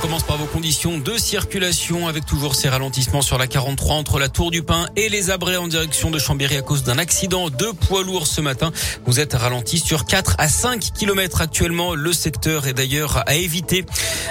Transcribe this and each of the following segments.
Commence par vos conditions de circulation avec toujours ces ralentissements sur la 43 entre la Tour du Pin et les Abrets en direction de Chambéry à cause d'un accident de poids lourd ce matin. Vous êtes ralenti sur 4 à 5 km actuellement. Le secteur est d'ailleurs à éviter.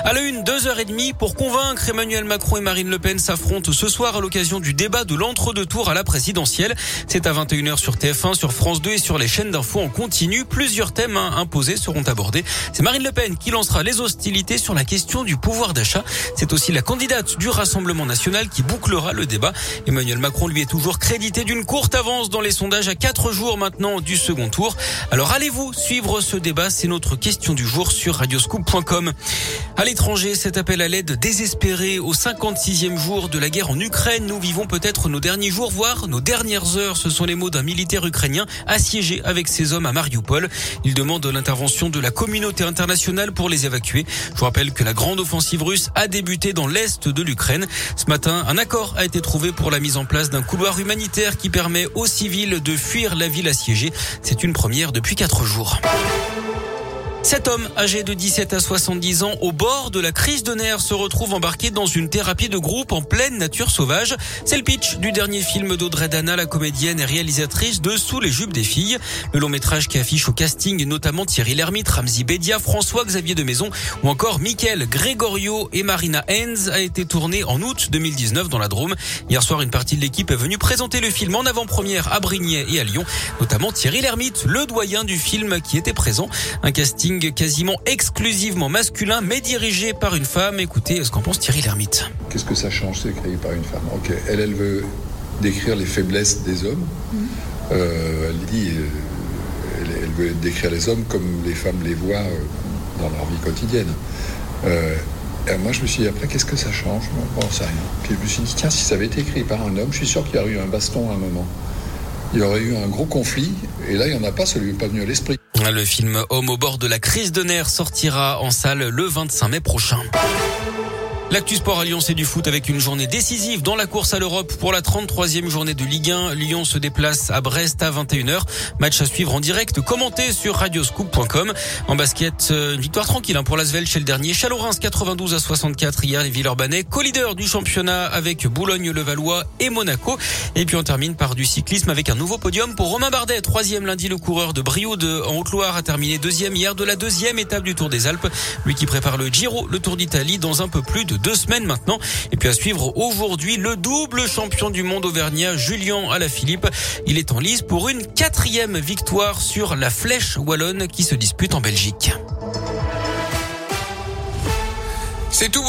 À la une, deux heures et demie pour convaincre Emmanuel Macron et Marine Le Pen s'affrontent ce soir à l'occasion du débat de l'entre-deux tours à la présidentielle. C'est à 21h sur TF1, sur France 2 et sur les chaînes d'infos en continu. Plusieurs thèmes imposés seront abordés. C'est Marine Le Pen qui lancera les hostilités sur la question du pouvoir d'achat. C'est aussi la candidate du Rassemblement national qui bouclera le débat. Emmanuel Macron lui est toujours crédité d'une courte avance dans les sondages à quatre jours maintenant du second tour. Alors allez-vous suivre ce débat? C'est notre question du jour sur radioscoop.com. À l'étranger, cet appel à l'aide désespéré au 56e jour de la guerre en Ukraine. Nous vivons peut-être nos derniers jours, voire nos dernières heures. Ce sont les mots d'un militaire ukrainien assiégé avec ses hommes à Mariupol. Il demande l'intervention de la communauté internationale pour les évacuer. Je vous rappelle que la grande offensive l'offensive russe a débuté dans l'est de l'Ukraine. Ce matin, un accord a été trouvé pour la mise en place d'un couloir humanitaire qui permet aux civils de fuir la ville assiégée. C'est une première depuis quatre jours. Cet homme, âgé de 17 à 70 ans, au bord de la crise de nerfs, se retrouve embarqué dans une thérapie de groupe en pleine nature sauvage. C'est le pitch du dernier film d'Audrey Dana, la comédienne et réalisatrice de Sous les jupes des filles. Le long métrage qui affiche au casting notamment Thierry Lhermitte, Ramzi Bedia, François-Xavier de Maison ou encore Michael Gregorio et Marina Hens a été tourné en août 2019 dans la Drôme. Hier soir, une partie de l'équipe est venue présenter le film en avant-première à Brignais et à Lyon, notamment Thierry Lhermitte, le doyen du film qui était présent. Quasiment exclusivement masculin, mais dirigé par une femme. Écoutez ce qu'en pense Thierry Lhermitte. Qu'est-ce que ça change, c'est créé par une femme? Ok, elle, elle veut décrire les faiblesses des hommes. Mhm. Euh, elle dit, euh, elle, veut décrire les hommes comme les femmes les voient euh, dans leur vie quotidienne. moi, je me suis dit, après, qu'est-ce que ça change? Bon, ça rien. Puis je me suis dit, tiens, si ça avait été écrit par un homme, je suis sûr qu'il y aurait eu un baston à un moment. Il y aurait eu un gros conflit, et là, il n'y en a pas, ça lui est pas venu à l'esprit. Le film Homme au bord de la crise de nerfs sortira en salle le 25 mai prochain. L'actu sport à Lyon, c'est du foot avec une journée décisive dans la course à l'Europe pour la 33e journée de Ligue 1. Lyon se déplace à Brest à 21h. Match à suivre en direct, commenté sur radioscoop.com. En basket, euh, une victoire tranquille hein, pour l'Asvel chez le dernier. Chalorins 92 à 64 hier, les Villeurbanais, co-leader du championnat avec Boulogne-le-Valois et Monaco. Et puis on termine par du cyclisme avec un nouveau podium pour Romain Bardet. Troisième lundi, le coureur de Brioude en Haute-Loire a terminé deuxième hier de la deuxième étape du Tour des Alpes. Lui qui prépare le Giro, le Tour d'Italie dans un peu plus de deux semaines maintenant. Et puis à suivre aujourd'hui le double champion du monde auvergnat Julien Alaphilippe. Il est en lice pour une quatrième victoire sur la flèche wallonne qui se dispute en Belgique. C'est tout bon.